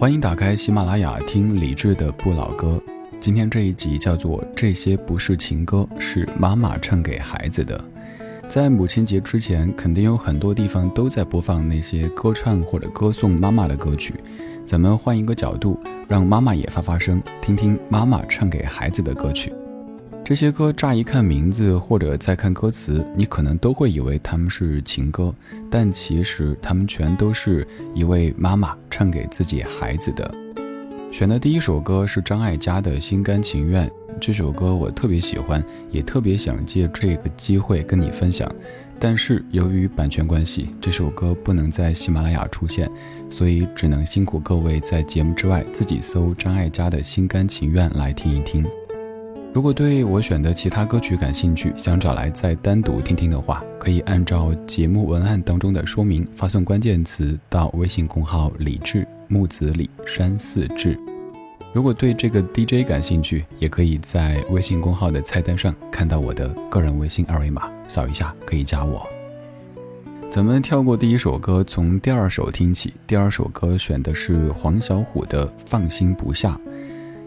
欢迎打开喜马拉雅听李志的不老歌。今天这一集叫做《这些不是情歌，是妈妈唱给孩子的》。在母亲节之前，肯定有很多地方都在播放那些歌唱或者歌颂妈妈的歌曲。咱们换一个角度，让妈妈也发发声，听听妈妈唱给孩子的歌曲。这些歌乍一看名字或者再看歌词，你可能都会以为他们是情歌，但其实他们全都是一位妈妈唱给自己孩子的。选的第一首歌是张艾嘉的《心甘情愿》，这首歌我特别喜欢，也特别想借这个机会跟你分享。但是由于版权关系，这首歌不能在喜马拉雅出现，所以只能辛苦各位在节目之外自己搜张艾嘉的《心甘情愿》来听一听。如果对我选的其他歌曲感兴趣，想找来再单独听听的话，可以按照节目文案当中的说明发送关键词到微信公号“李志木子李山寺志”。如果对这个 DJ 感兴趣，也可以在微信公号的菜单上看到我的个人微信二维码，扫一下可以加我。咱们跳过第一首歌，从第二首听起。第二首歌选的是黄小琥的《放心不下》。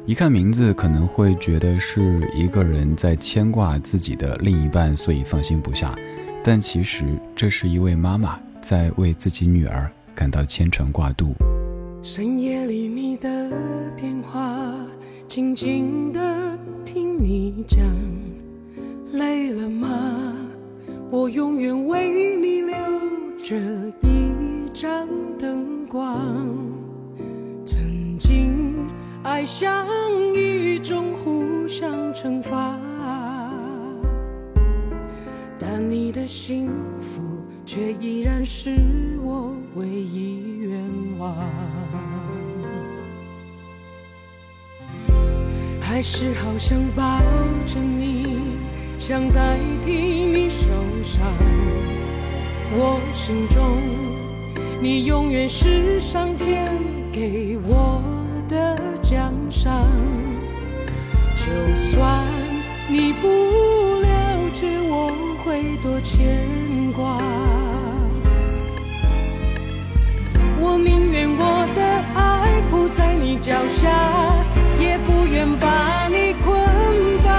一看名字，可能会觉得是一个人在牵挂自己的另一半，所以放心不下。但其实，这是一位妈妈在为自己女儿感到牵肠挂肚。深夜里你的电话，静静的听你讲，累了吗？我永远为你留着一盏灯光。曾经爱像一种互相惩罚，但你的幸福却依然是我唯一愿望。还是好想抱着你，想代替你受伤。我心中，你永远是上天给我。的奖赏，就算你不了解，我会多牵挂。我宁愿我的爱铺在你脚下，也不愿把你捆绑。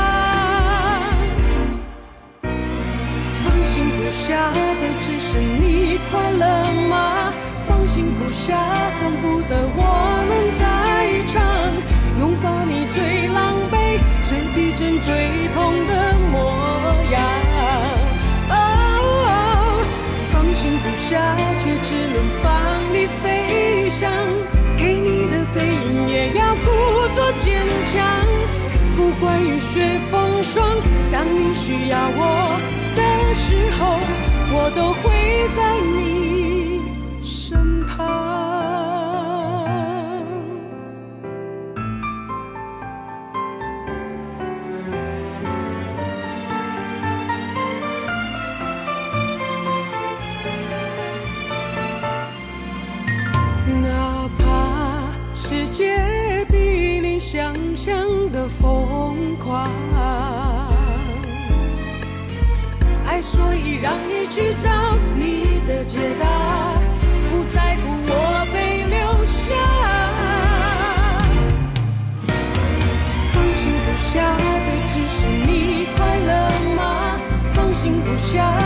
放心不下的只是你快乐吗？放心不下，恨不得我却只能放你飞翔。给你的背影也要故作坚强，不管雨雪风霜，当你需要我的时候，我都会在你。让你去找你的解答。不在乎我被留下，放心不下的只是你快乐吗？放心不下，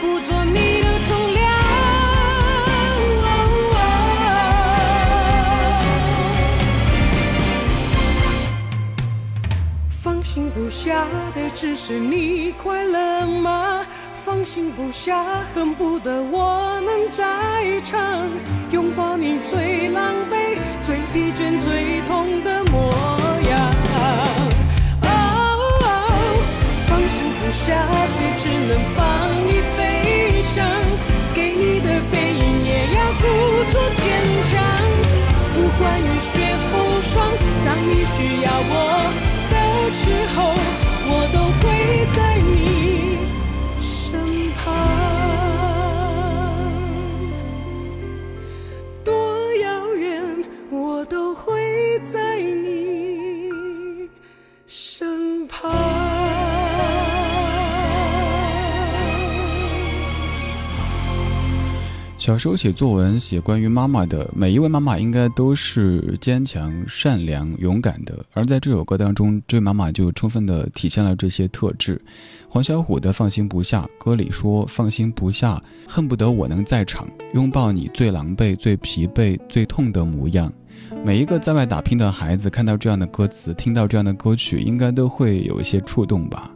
不做你的重量。放心不下的只是你快乐吗？放心不下，恨不得我能在场，拥抱你最狼狈、最疲倦、最痛的模样。哦，放心不下，却只能放你飞。故作坚强。不管雨雪风霜当你需要我小时候写作文，写关于妈妈的每一位妈妈，应该都是坚强、善良、勇敢的。而在这首歌当中，这位妈妈就充分的体现了这些特质。黄小琥的《放心不下》歌里说：“放心不下，恨不得我能在场，拥抱你最狼狈、最疲惫、最痛的模样。”每一个在外打拼的孩子，看到这样的歌词，听到这样的歌曲，应该都会有一些触动吧。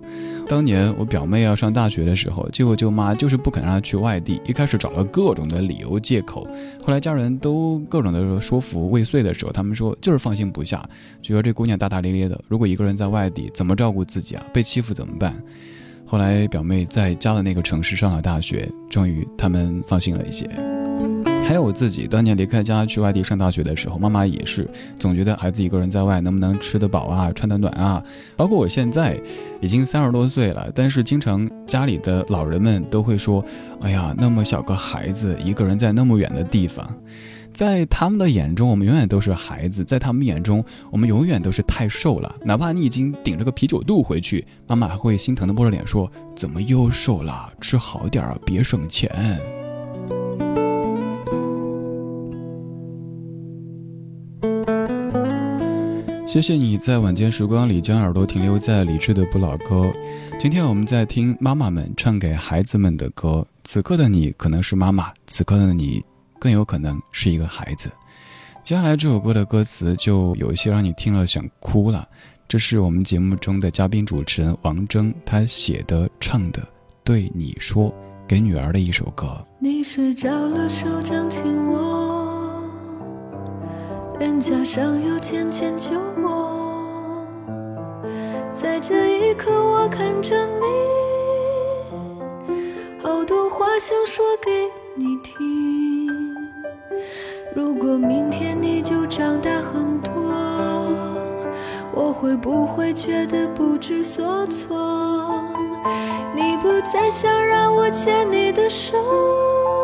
当年我表妹要上大学的时候，舅舅舅妈就是不肯让她去外地，一开始找了各种的理由借口，后来家人都各种的说服未遂的时候，他们说就是放心不下，觉得这姑娘大大咧咧的，如果一个人在外地怎么照顾自己啊？被欺负怎么办？后来表妹在家的那个城市上了大学，终于他们放心了一些。还有我自己，当年离开家去外地上大学的时候，妈妈也是总觉得孩子一个人在外能不能吃得饱啊，穿得暖啊。包括我现在已经三十多岁了，但是经常家里的老人们都会说：“哎呀，那么小个孩子一个人在那么远的地方。”在他们的眼中，我们永远都是孩子；在他们眼中，我们永远都是太瘦了。哪怕你已经顶着个啤酒肚回去，妈妈还会心疼的摸着脸说：“怎么又瘦了？吃好点儿，别省钱。”谢谢你在晚间时光里将耳朵停留在理智的不老歌。今天我们在听妈妈们唱给孩子们的歌。此刻的你可能是妈妈，此刻的你更有可能是一个孩子。接下来这首歌的歌词就有一些让你听了想哭了。这是我们节目中的嘉宾主持人王铮他写的唱的，对你说给女儿的一首歌。你睡着了，手掌紧握，脸颊上有浅浅酒窝，在这一刻我看着你，好多话想说给你听。如果明天你就长大很多，我会不会觉得不知所措？你不再想让我牵你的手，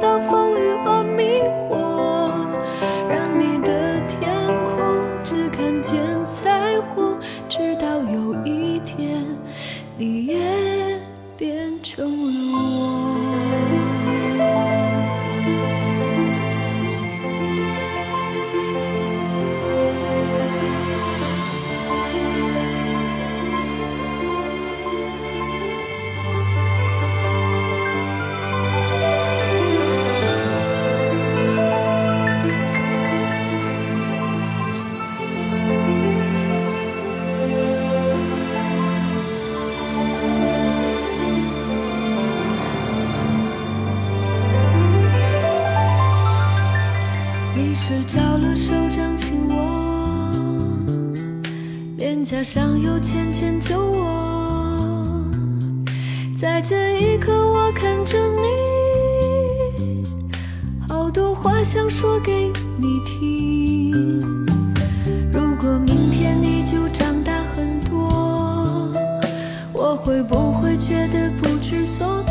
变成了我。脸颊上有浅浅酒窝，在这一刻我看着你，好多话想说给你听。如果明天你就长大很多，我会不会觉得不知所措？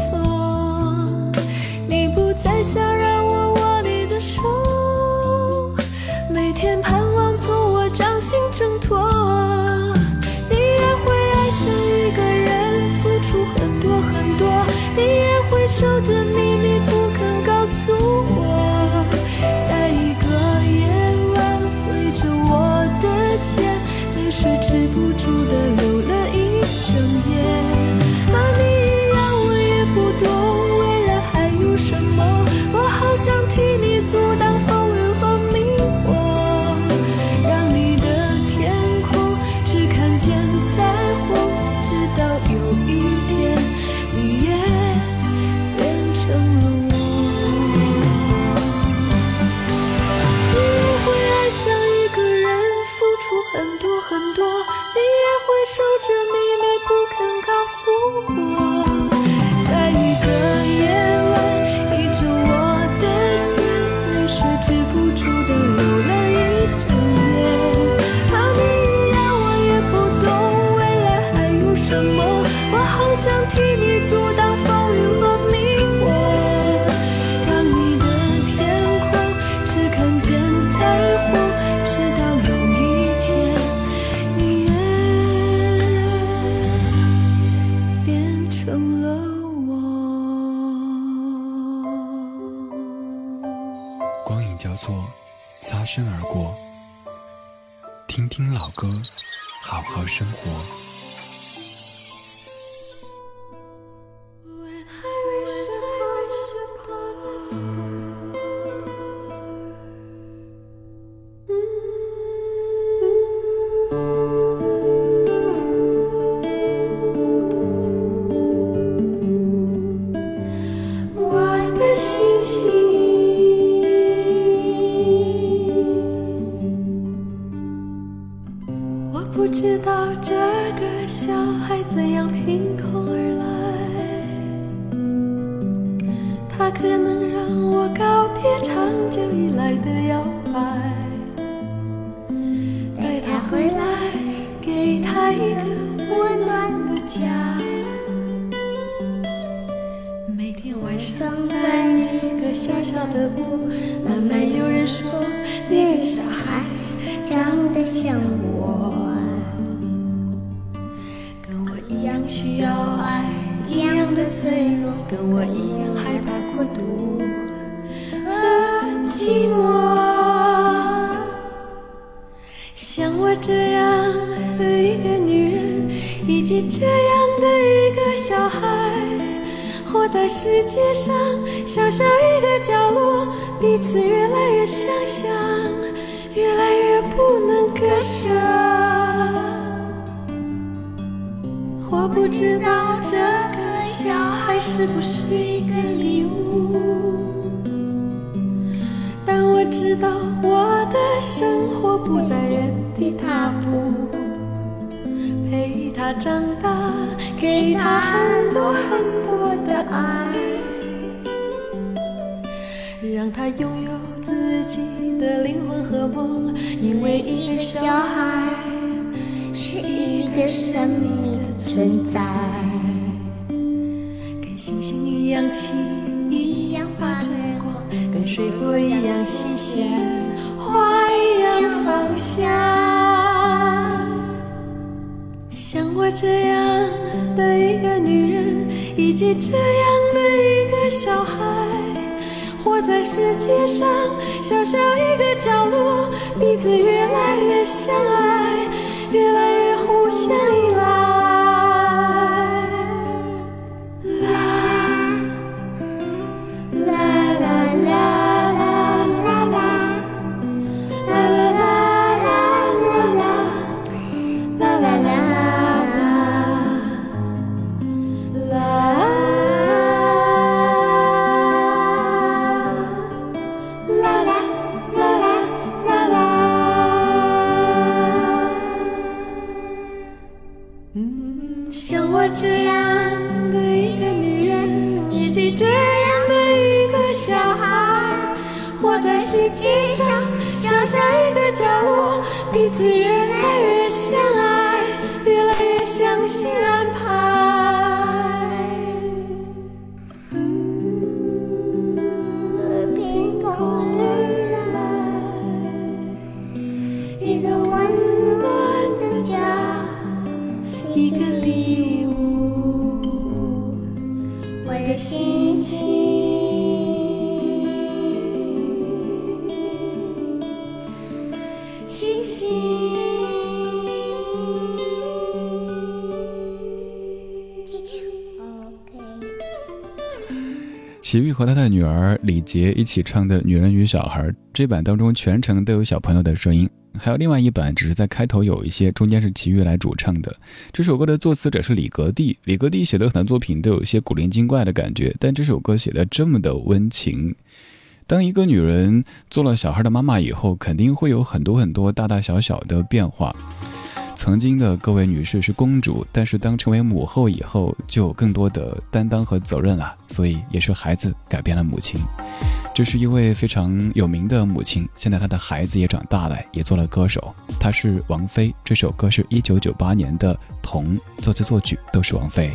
听老歌，好好生活。别长久以来的摇摆。带他回来，给他一个温暖的家。每天晚上散一个小小的步，慢慢有人说那个小孩长得像我，跟我一样需要爱，一样的脆弱，跟我一样害怕孤独。这样的一个小孩，活在世界上小小一个角落，彼此越来越相像，越来越不能割舍。我不知道这个小孩是不是一个礼物，但我知道我的生活不在原地踏步，他长大，给他很多很多的爱。让他拥有自己的灵魂和梦，因为一个小孩是一个生命的存在，跟星星一样轻，一样发着光，跟水果一样新鲜，花一样芳香。这样的一个女人，以及这样的一个小孩。活在世界上小小一个角落，彼此越来越相爱，越来越互相依赖。齐豫和他的女儿李杰一起唱的《女人与小孩》这版当中，全程都有小朋友的声音。还有另外一版，只是在开头有一些，中间是齐豫来主唱的。这首歌的作词者是李格弟，李格弟写的很多作品都有一些古灵精怪的感觉，但这首歌写的这么的温情。当一个女人做了小孩的妈妈以后，肯定会有很多很多大大小小的变化。曾经的各位女士是公主，但是当成为母后以后，就有更多的担当和责任了。所以也是孩子改变了母亲。这是一位非常有名的母亲，现在她的孩子也长大了，也做了歌手。她是王菲，这首歌是一九九八年的《童》，作词作曲都是王菲。